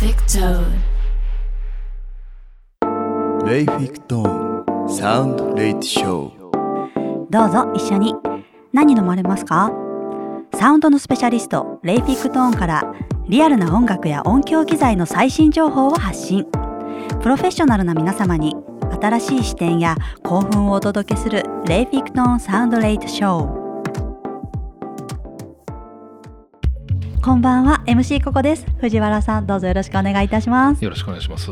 Rayfic Tone. Rayfic Tone Sound Late Showどうぞ一緒に。何飲まれますか？サウンドのスペシャリスト Rayfic Tone からリアルな音楽や音響機材の最新情報を発信。プロフェッショナルな皆様に新しい視点や興奮をお届けする Rayfic Tone Sound Late Showこんばんは MC ココです藤原さんどうぞよろしくお願いいたしますよろしくお願いします。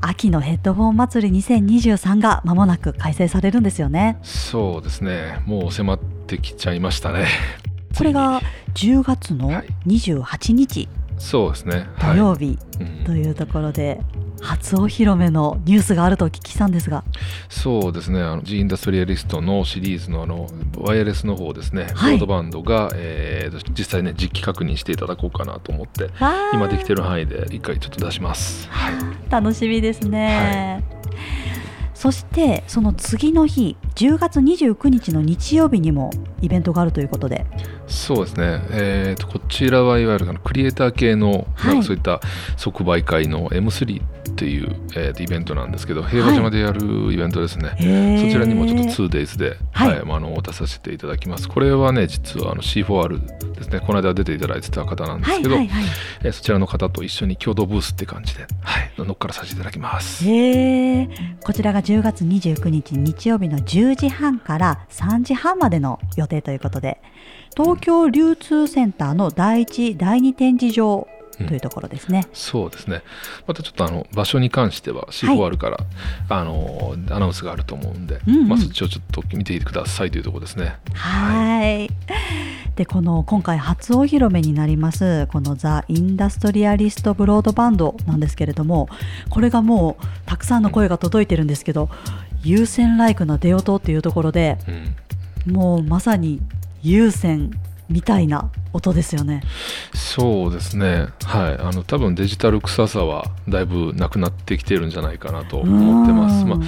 秋のヘッドフォン祭り2023が間もなく開催されるんですよねそうですね。もう迫ってきちゃいましたね。これが10月のはい28日そうですね。土はい。曜日うんというところで初お披露目のニュースがあるとお聞きしたんですがそうですね。あの G インダストリアリストのシリーズのあのワイヤレスの方ですね。はいブロードバンドが、えーと実際ね実機確認していただこうかなと思って今できてる範囲で一回ちょっと出します。はい。楽しみですね、そしてその次の日10月29日の日曜日にもイベントがあるということでそうですね。えーとこちらはいわゆるあのクリエイター系のはいなんかそういった即売会の M3 っていう、えーとイベントなんですけど平和島でやるイベントですね。そちらにもちょっと 2days で、ははいいまあ、あの出させていただきます。これはね、実はあの C4R ですね、この間出ていただいてた方なんですけど、はいはいはいえーそちらの方と一緒に共同ブースって感じで、はい、乗っからさせていただきます。こちらが10月29日日曜日の10時半から3時半までの予定ということで東京流通センターの第一第二展示場というところですね、そうですね。またちょっとあの場所に関しては C4R から、あのアナウンスがあると思うんで、うんうんまあ、そっちをちょっと見ていてくださいというところですね。はい。でこの今回初お披露目になりますこのザ・インダストリアリスト・ブロードバンドなんですけれどもこれがもうたくさんの声が届いてるんですけど優先ライクな出音っていうところでうん。もうまさに優先みたいな音ですよね。そうですね、はい、あの多分デジタル臭さはだいぶなくなってきてるんじゃないかなと思ってます。うんまあ、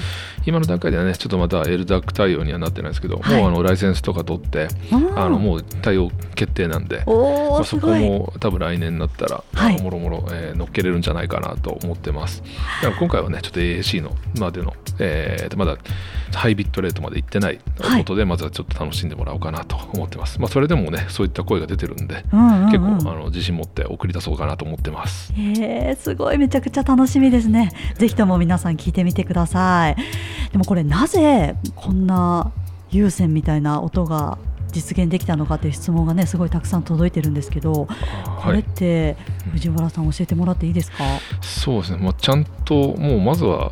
今の段階ではね、ちょっとまだ LDAC 対応にはなってないですけど、はいもうあのライセンスとか取って、うんあのもう対応決定なんで、おまあ、そこ。も多分来年になったら、はいもろもろ、えー乗っけれるんじゃないかなと思ってます。だから今回はね、ちょっと AAC のまでの、えーまだハイビットレートまでいってないはい音で、まずはちょっと楽しんでもらおうかなと思ってます。まあ、それでもね、そういった声が出てるんで、うんうんうん。結構あの自信持って送り出そうかなと思ってます。へーすごい。めちゃくちゃ楽しみですね。ぜひとも皆さん聞いてみてください。でもこれなぜこんな有線みたいな音が実現できたのかという質問がねすごいたくさん届いてるんですけど、これっはい、て藤原さん教えてもらっていいですか、そうですね、まあ、ちゃんともうまずは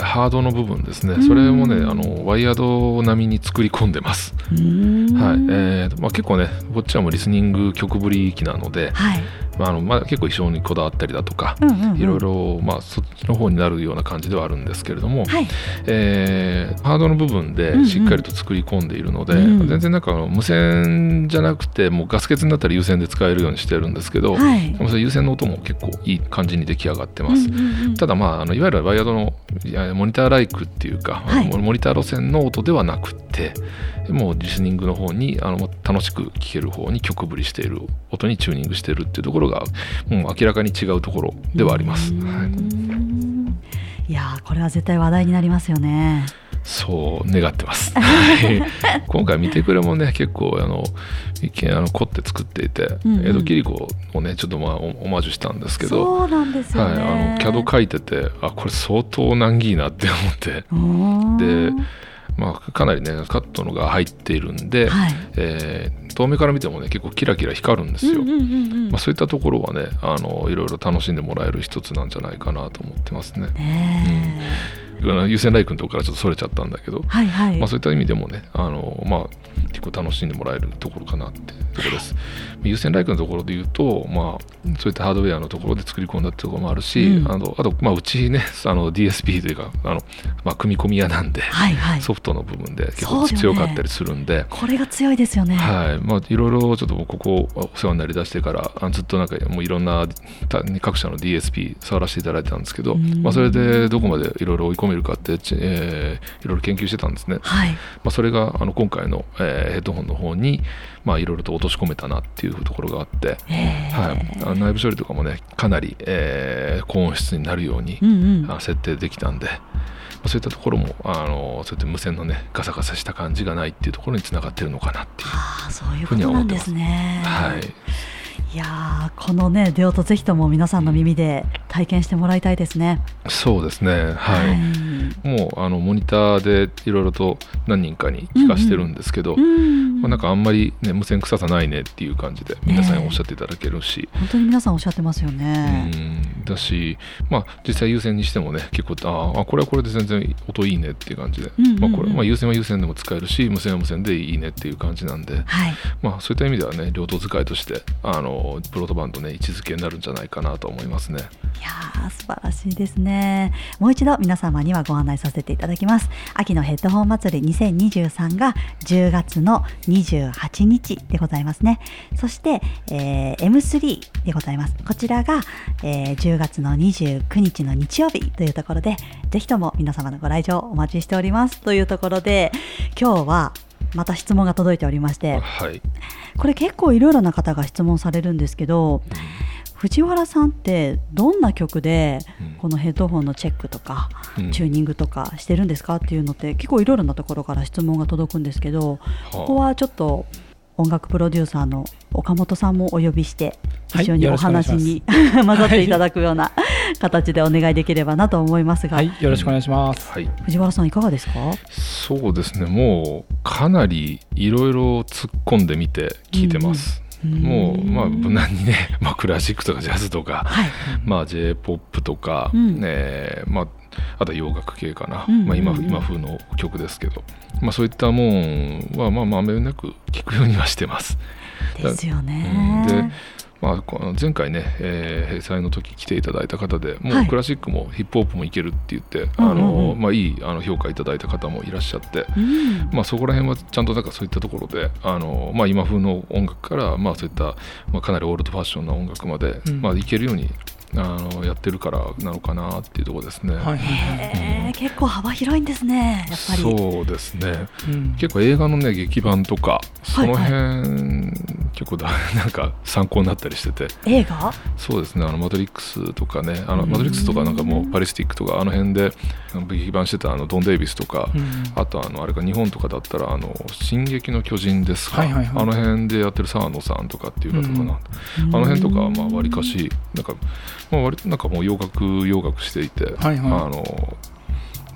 ハードの部分ですね、うん。それもねあのワイヤード並みに作り込んでます、はい。えーまあ、結構ねこっちはもうリスニング曲振り機なので、はいまああのまあ、結構衣装にこだわったりだとか、うんうんうん。いろいろ、まあ、そっちの方になるような感じではあるんですけれども、はい。えーハードの部分うんうでん。しっかりと作り込んでいるので、うん全然なんか無線じゃなくてもうガス欠になったら有線で使えるようにしてるんですけど、はい。その有線の音も結構いい感じに出来上がってます。うんうんうん。ただまああのいわゆるワイヤードのいやモニターライクっていうか、はい。モニター路線の音ではなくってもうリスニングの方にあの楽しく聴ける方に曲振りしている音にチューニングしてるっていうところがもう明らかに違うところではあります。い、んいやーこれは絶対話題になりますよね。そう願ってます。は い今回見てくれもね結構あの一見あの凝って作っていて、うんうん江戸切子をねちょっとまあオオマージュしたんですけど。そうなんですよはい、ね。あの CAD 書いててあこれ相当難儀なって思ってでまあ、かなりねカットのが入っているんで、はい。えー遠目から見てもね結構キラキラ光るんですよ、まあ、そういったところはねあのいろいろ楽しんでもらえる一つなんじゃないかなと思ってますね。ね優先ライクのところからちょっとそれちゃったんだけど、えはいはい。まあ、そういった意味でもねあの、まあ、結構楽しんでもらえるところかなっていうところです優先ライクのところで言うと、まあ、そういったハードウェアのところで作り込んだってところもあるし、うんあのあと、まあ、うちね あの DSP というかあの、まあ、組み込み屋なんで、はいはい。ソフトの部分で結構強かったりするんで。これが強いですよね。はいまあ、いろいろちょっとここお世話になりだしてからあずっとなんかもういろんなた各社の DSP 触らせていただいてたんですけど、うんまあ、それでどこまでいろいろ追い込込めるかって、ちえーいろいろ研究してたんですね。はいまあ、それがあの今回の、えーヘッドホンの方にまあいろいろと落とし込めたなっていうところがあって、はい、あの内部処理とかもねかなり、えー高音質になるように、うんうんあ設定できたんで、まあ、そういったところもあのそうやって無線のねガサガサした感じがないっていうところにつながってるのかなっていう。ああそういうことなんですね。はい、いやーこのね出音ぜひとも皆さんの耳で体験してもらいたいですね。そうですね。はい、もうあのモニターでいろいろと何人かに聞かしてるんですけど、うんまあ、なんかあんまり、ね、無線臭さないねっていう感じで皆さんにおっしゃっていただけるし、本当に皆さんおっしゃってますようね。ん。だし、まあ、実際優先にしてもね結構あーあこれはこれで全然音いいねっていう感じで、うんうんうん。まあ、これまあ優先は優先でも使えるし無線は無線でいいねっていう感じなんで、はい。まあ、そういった意味ではね両党使いとしてあのプロトバンドね位置づけになるんじゃないかなと思いますね。いやー素晴らしいですね。もう一度皆様にはご案内させていただきます。秋のヘッドホン祭り2023が10月の28日でございますね。そして、えー M3 でございます。こちらが、えー10月の29日の日曜日というところで、ぜひとも皆様のご来場お待ちしておりますというところで、今日はまた質問が届いておりまして、はい、これ結構いろいろな方が質問されるんですけど、藤原さんってどんな曲でうん。このヘッドホンのチェックとかうん。チューニングとかしてるんですかっていうのって結構いろいろなところから質問が届くんですけどここはちょっと音楽プロデューサーの岡本さんもお呼びしてはい。一緒にお話に 混ざっていただくような形でお願いできればなと思いますが、はい、よろしくお願いします。はい。藤原さんいかがですか？そうですね。もうかなりいろいろ突っ込んでみて聞いてます、もうまあ無難にね、まあ、クラシックとかジャズとか、はい。まあ、j p o p とか、うん。えーまあ、あとは洋楽系かな、うんまあ、今うん。うん今風の曲ですけど、まあ、そういったもんはまあまあめなく聞くようにはしてます。ですようん。ね。でまあ、この前回ね、えー、閉鎖の時来ていただいた方でもはい。うクラシックもヒップホップもいけるって言って、うんうんうん。あのまあ、いいあの評価いただいた方もいらっしゃって、うん。まあ、そこら辺はちゃんとなんかそういったところであの、まあ、今風の音楽から、まあ、そういった、まあ、かなりオールドファッションな音楽まで、うん。まあ、いけるようにあのやってるからなのかなっていうところですね。はい。はいはい。へー。結構幅広いんですねやっぱり。そうですね。うん。結構映画のね劇版とかそのはい。辺、結構だなんか参考になったりしてて。映画？そうですね。あのマトリックスとかね。あのうん。マトリックスとかなんかもうパリスティックとかあの辺で劇版してたあのドン・デイビスとか、うんあとあのあれか日本とかだったらあの「進撃の巨人」ですか、はいはいはい。あの辺でやってる沢野さんとかっていう方かな、うん。あの辺とかはまあわりかしなんか、まあ、割となんかもう洋楽洋楽していて、はいはい。あの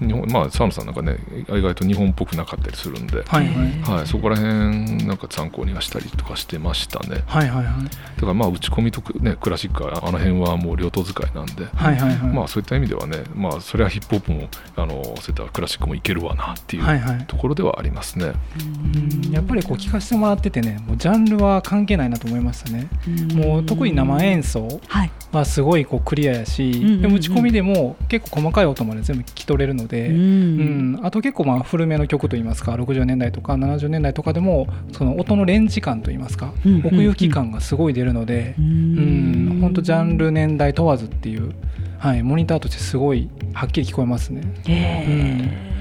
日本まあ沢野さんなんかね意外と日本っぽくなかったりするんで、はいはい。はい、そこら辺なんか参考にはしたりとかしてましたねはいはいはい。だからまあ打ち込みとくねクラシックはあの辺はもう両党使いなんで、はいはいはい。まあそういった意味ではねまあそれはヒップホップもあのそういったクラシックもいけるわなっていうはいはい。ところではありますね。うんやっぱりこう聞かせてもらっててね、もうジャンルは関係ないなと思いましたね。もう特に生演奏はいはすごいこうクリアやし、うんうんうんでも打ち込みでも結構細かい音まで全部聞き取れるので、ううん。ん、あと結構まあ古めの曲といいますか60年代とか70年代とかでもその音のレンジ感といいますか、うんうんうん。奥行き感がすごい出るので、うん、本当ジャンル年代問わずっていう、はい、モニターとしてすごいはっきり聞こえますね。へ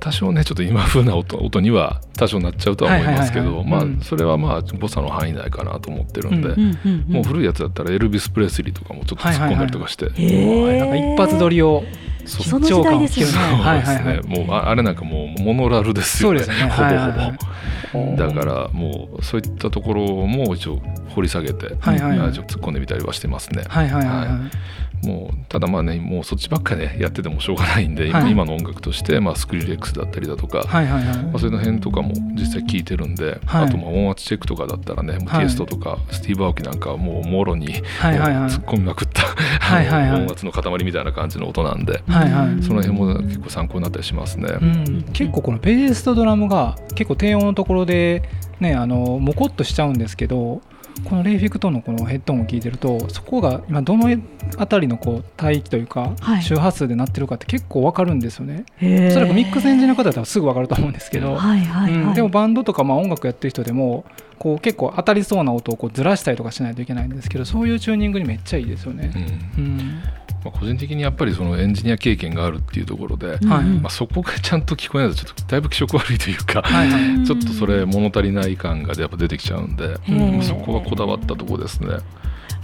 多少ねちょっと今風な音音には多少なっちゃうとは思いますけはいどまあはいはい。はいうん。それはまあ誤差の範囲内かなと思ってるんで、うんーもう古いやつだったらエルビス・プレスリーとかもちょっと突っ込んだりとかして、へーなんか一発撮りをそうその時代ですよね。そうはいですね、はいはい。もうああれなんかもうモノラルですよね。そうですよね。ほぼほぼ、はい。はいはいだからもうそういったところも一応掘り下げて、はいはいはい。あちょっと突っ込んでみたりはしてますね。はいはいはい。はい。もうただまあねもうそっちばっかねやっててもしょうがないんで、今はい今の音楽として、まあ、スクリレックスだったりだとか、はいはいはい。まあ、そういうの辺とかも実際聞いてるんで、はいあとまあ音圧チェックとかだったらね、はいテイストとかスティーブ・アオキなんかはもうもろに、はいはいはいもう突っ込みまくった、はいはいはいあの音圧の塊みたいな感じの音なんで、はいはい。その辺も結構参考になったりしますね。うん、結構このベースとドラムが結構低音のところでねあのモコっとしちゃうんですけどこのレイフィクトンのこのヘッドホンを聞いてるとそこが今どのあたりのこう帯域というかはい。周波数で鳴ってるかって結構わかるんですよね。ー。おそらくミックスエンジンの方だったらすぐわかると思うんですけど、はいはいはい。うん。でもバンドとかまあ音楽やってる人でもこう結構当たりそうな音をこうずらしたりとかしないといけないんですけどそういうチューニングにめっちゃいいですよね。うん。うんまあ、個人的にやっぱりそのエンジニア経験があるっていうところで、うんはい。まあ、そこがちゃんと聞こえないとちょっとだいぶ気色悪いというか、はいはい。ちょっとそれ物足りない感がやっぱ出てきちゃうんで、そこがこだわったところですね。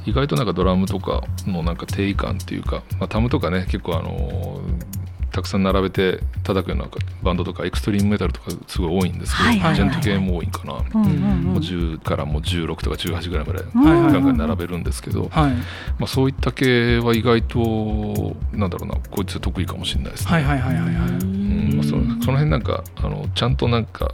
意外となんかドラムとかのなんか定位感っていうか、まあ、タムとかね結構あのーたくさん並べて叩くようなバンドとかエクストリームメタルとかすごい多いんですけど、はいはいはいジェント系も多いんかな、うんうんもううん。10からもう16とか18ぐらいまでガンガン並べるんですけど、はいまあ、そういった系は意外となんだろうなこいつ得意かもしれないですね。はいはいはいはいはい。うん。まあ、そその辺なんかあのちゃんとなんか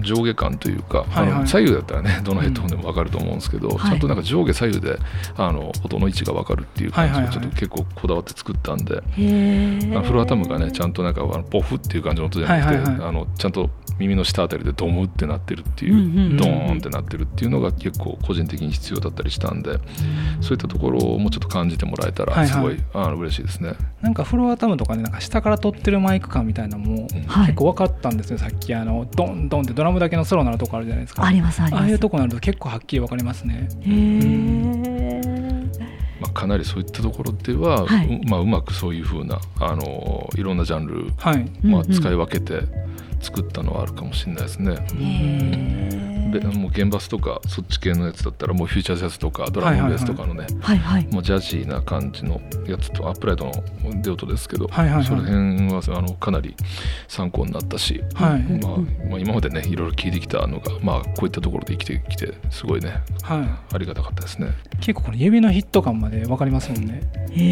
上下感というか、はいはい。左右だったらね どのヘッドホンでも分かると思うんですけど、はい。ちゃんとなんか上下左右であの音の位置が分かるっていう感じはいはいはい。をちょっと結構こだわって作ったんで、へー。あのフロアタムがねちゃんとなんかあのポフっていう感じの音じゃなくて、はいはいはい。あのちゃんと耳の下あたりでドムってなってるっていう、うんうんうんドーンってなってるっていうのが結構個人的に必要だったりしたんで、そういったところをもうちょっと感じてもらえたはいはい。らすごい、あの嬉しいですね。なんかフロアタムとかねなんか下から撮ってるマイク感みたいなのもうん。はい結構分かったんですよさっき。あのドンドンってドラムだけのソロなるとこあるじゃないですか。ありますあります。ああいうとこになると結構はっきり分かりますね。へー。まあ、かなりそういったところでは、はい。うまあ、うまくそういうふうなあのいろんなジャンル、はい。まあ、うんうん。使い分けて作ったのはあるかもしれないですね。へー。でもう現バスとかそっち系のやつだったらもうフューチャージャズとかドラムベースとかのね、はいはいもうジャジーな感じのやつとアップライトのデオトですけど、はいはいはい。その辺はあのかなり参考になったし、はい。うんまあまあ、今までねいろいろ聞いてきたのが、まあ、こういったところで生きてきてすごいねはありがたかったですね。い結構この指のヒット感まで分かりますもんね。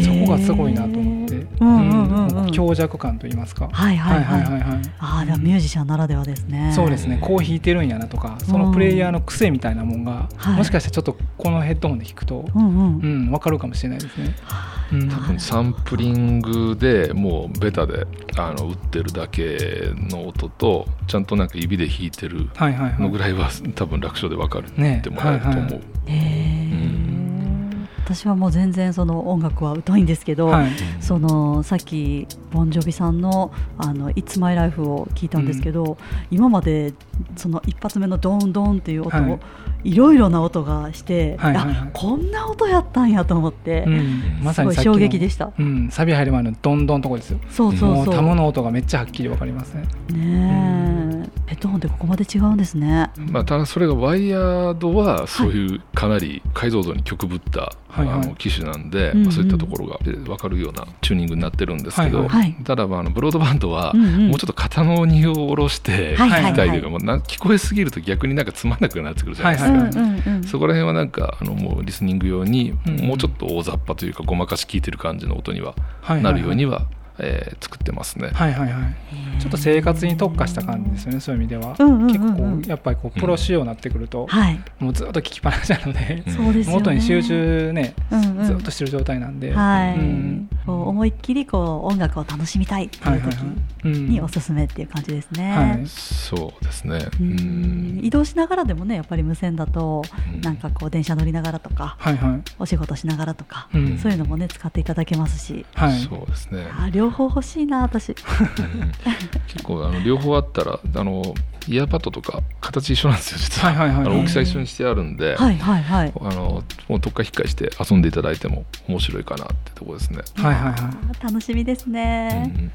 そこがすごいなと思って。うん強弱感といいますか。はいはいはい。はいはいああでもミュージシャンならではですね。そうですね。こう弾いてるんやなとかそのプレイヤーの癖みたいなもんがはい。もしかしてちょっとこのヘッドホンで弾くとうんうん。うん分かるかもしれないですね。うん。多分サンプリングでもうベタであの打ってるだけの音とちゃんとなんか指で弾いてるはいはいはいのぐらい。は多分楽勝で分かるねってもらえると思う。はいはい。へー私はもう全然その音楽は疎いんですけど、はい。そのさっきボンジョビさんの「あの It's My Life」を聞いたんですけど、今までその一発目のドンドンっていう音を、はい。いろいろな音がして、はいはいはい。あこんな音やったんやと思って、うん。ますさに衝撃でした。うん。サビ入る前のドンドンとこですよ。そうそうそう。もうタムの音がめっちゃはっきり分かりますね。ねえ、ヘッドホンってここまで違うんですね。まあ、ただそれがワイヤードはそういうかなり解像度に曲ぶった、はいはい。あの機種なんで、うんうん。まあ、そういったところが分かるようなチューニングになってるんですけど、はい。はい。ただまああのブロードバンドはもうちょっと肩の荷を下ろしてはい。はいはい。聞きたいというか、もうな聞こえすぎると逆になんかつまんなくなってくるじゃないですか。はい。はい。そこら辺はなんかあのもうリスニング用にうんもうちょっと大雑把というかごまかし聞いてる感じの音にははいはい。なるようには、えー作ってますね。はいはいはい。ちょっと生活に特化した感じですよねそういう意味では。うんうんうんうん。結構やっぱりこうプロ仕様になってくるとはい、もうずっと聞きっぱなしなのでうんそうですよね。元に集中ねうんうん。ずっとしてる状態なんで。はい、うんこう思いっきりこう音楽を楽しみたいっていう時におすすめっていう感じですね。はい。そうですね。ううん。ん移動しながらでもねやっぱり無線だとうん。なんかこう電車乗りながらとかはいはい。お仕事しながらとか、うん。そういうのもね使っていただけますし、はい。そうですね。あ両方欲しいな私。うん。結構あの両方あったらあのイヤーパッドとか形一緒なんですよ実は,、はいはいはい。あの大きさ一緒にしてあるんで、はいはいはい。あのもうどっか引っかえして遊んでいただいても面白いかなってとこですね。はいはいはいあー楽しみですね、うん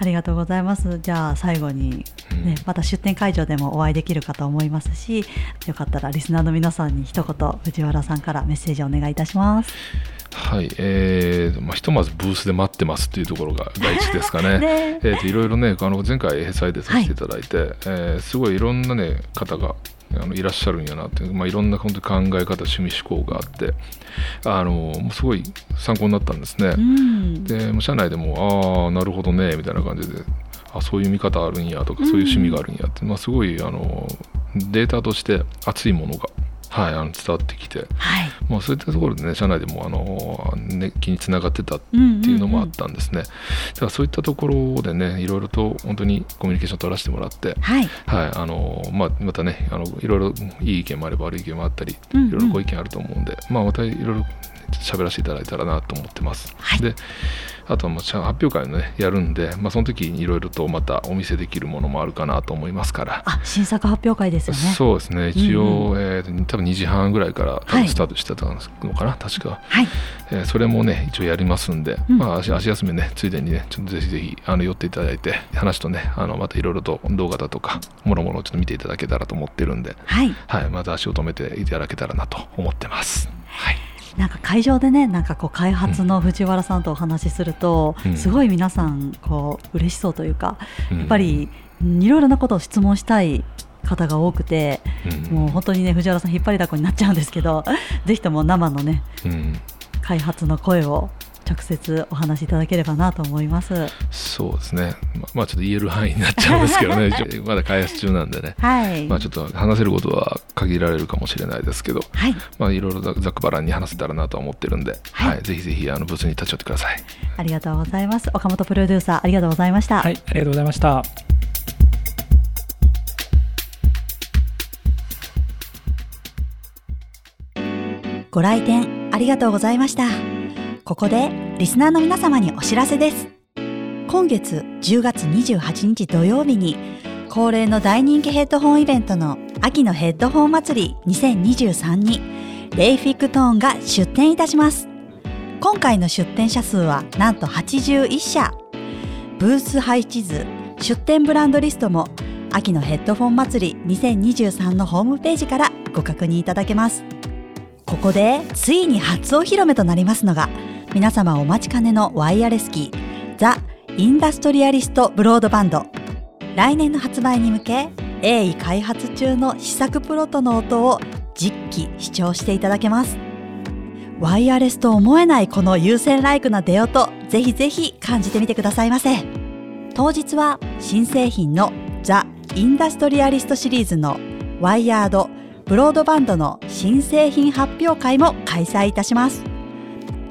ありがとうございます。じゃあ最後にうんね、また出店会場でもお会いできるかと思いますし、よかったらリスナーの皆さんに一言藤原さんからメッセージをお願いいたします。はい、えーまあ、ひとまずブースで待ってますっていうところが第一ですかね。ねえーといろいろねあの前回祭でさせていただいて、えーすごいいろんな、ね、方があのいらっしゃるんやなって、まあ、いろんな本当に考え方趣味思考があって。あのすごい参考になったんですね。うん、で社内でも「ああなるほどね」みたいな感じで「あそういう見方あるんや」とか「そういう趣味があるんや」って、まあ、すごいあのデータとして熱いものが、はい、あの伝わってきて、はい。まあ、そういったところでね社内でもあの熱気につながってたっていうのもあったんですね。だからそういったところでねいろいろと本当にコミュニケーション取らせてもらって、はい。はいあのまあ、またねあのいろいろいい意見もあれば悪い意見もあったりうんうんいろいろご意見あると思うんで、まあ、またいろいろ喋らせていただいたらなと思ってます。はい。であとはもう発表会のねやるんで、まあ、その時にいろいろとまたお見せできるものもあるかなと思いますから。あ新作発表会ですよね。そうですね。一応、うん。えー多分2時半ぐらいからスタートしてたのかな、確か、はい。えーそれもね一応やりますんで、うん。まあ、足足休めねついでにねちょっとぜひぜひあの寄っていただいて話とねあのまたいろいろと動画だとかもろもろちょっと見ていただけたらと思ってるんで、はい。はい、また足を止めていただけたらなと思ってます。はいなんか会場でねなんかこう開発の藤原さんとお話しすると、うん。すごい皆さんこう嬉しそうというか、うん。やっぱりうんいろいろなことを質問したい方が多くて、うん。もう本当にね藤原さん引っ張りだこになっちゃうんですけどぜひとも生のねうん。開発の声を直接お話しいただければなと思います。そうですね、ままあちょっと言える範囲になっちゃうんですけどね まだ開発中なんでね、はい、まあ、ちょっと話せることは限られるかもしれないですけど、はい、まあ、いろいろざざっくばらんに話せたらなとは思ってるんで、はいはいぜひぜひあのブースに立ち寄ってください。ありがとうございます。岡本プロデューサーありがとうございました。はい、ありがとうございました。ご来店ありがとうございました。ここでリスナーの皆様にお知らせです。今月10月28日土曜日に恒例の大人気ヘッドホンイベントの秋のヘッドホン祭り2023にレイフィックトーンが出展いたします。今回の出展者数はなんと81社。ブース配置図、出展ブランドリストも秋のヘッドフォン祭り2023のホームページからご確認いただけます。ここでついに初お披露目となりますのが皆様お待ちかねのワイヤレスキーザ・インダストリアリストブロードバンド。来年の発売に向け鋭意開発中の試作プロトの音を実機視聴していただけます。ワイヤレスと思えないこの有線ライクな出音ぜひぜひ感じてみてくださいませ。当日は新製品のザ・インダストリアリストシリーズのワイヤードブロードバンドの新製品発表会も開催いたします。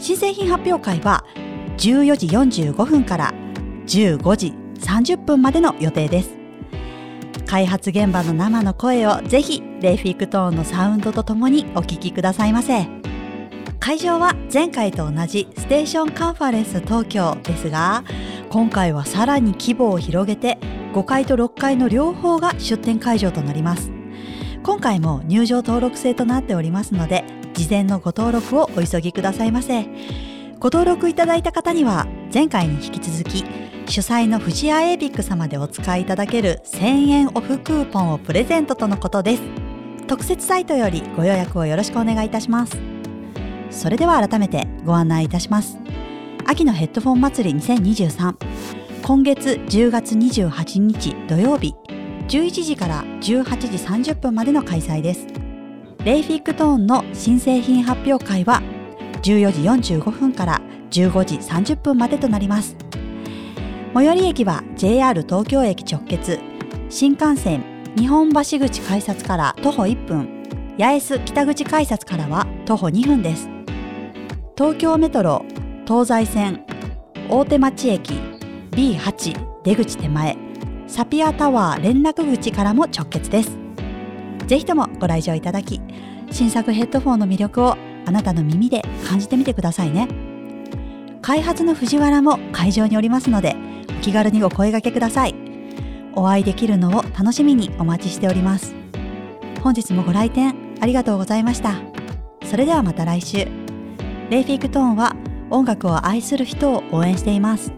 新製品発表会は14時45分から15時30分までの予定です。開発現場の生の声をぜひレイフィクトーンのサウンドとともにお聞きくださいませ。会場は前回と同じステーションカンファレンス東京ですが今回はさらに規模を広げて5階と6階の両方が出展会場となります。今回も入場登録制となっておりますので事前のご登録をお急ぎくださいませ。ご登録いただいた方には前回に引き続き主催の藤谷エイビック様でお使いいただける1000円オフクーポンをプレゼントとのことです。特設サイトよりご予約をよろしくお願いいたします。それでは改めてご案内いたします。秋のヘッドフォン祭り2023今月10月28日土曜日11時から18時30分までの開催です。レイフィックトーンの新製品発表会は14時45分から15時30分までとなります。最寄り駅は JR 東京駅直結。新幹線日本橋口改札から徒歩1分。八重洲北口改札からは徒歩2分です。東京メトロ東西線大手町駅 B8 出口手前。サピアタワー連絡口からも直結です。ぜひともご来場いただき新作ヘッドフォンの魅力をあなたの耳で感じてみてくださいね。開発の藤原も会場におりますのでお気軽にお声掛けください。お会いできるのを楽しみにお待ちしております。本日もご来店ありがとうございました。それではまた来週。レイフィックトーンは音楽を愛する人を応援しています。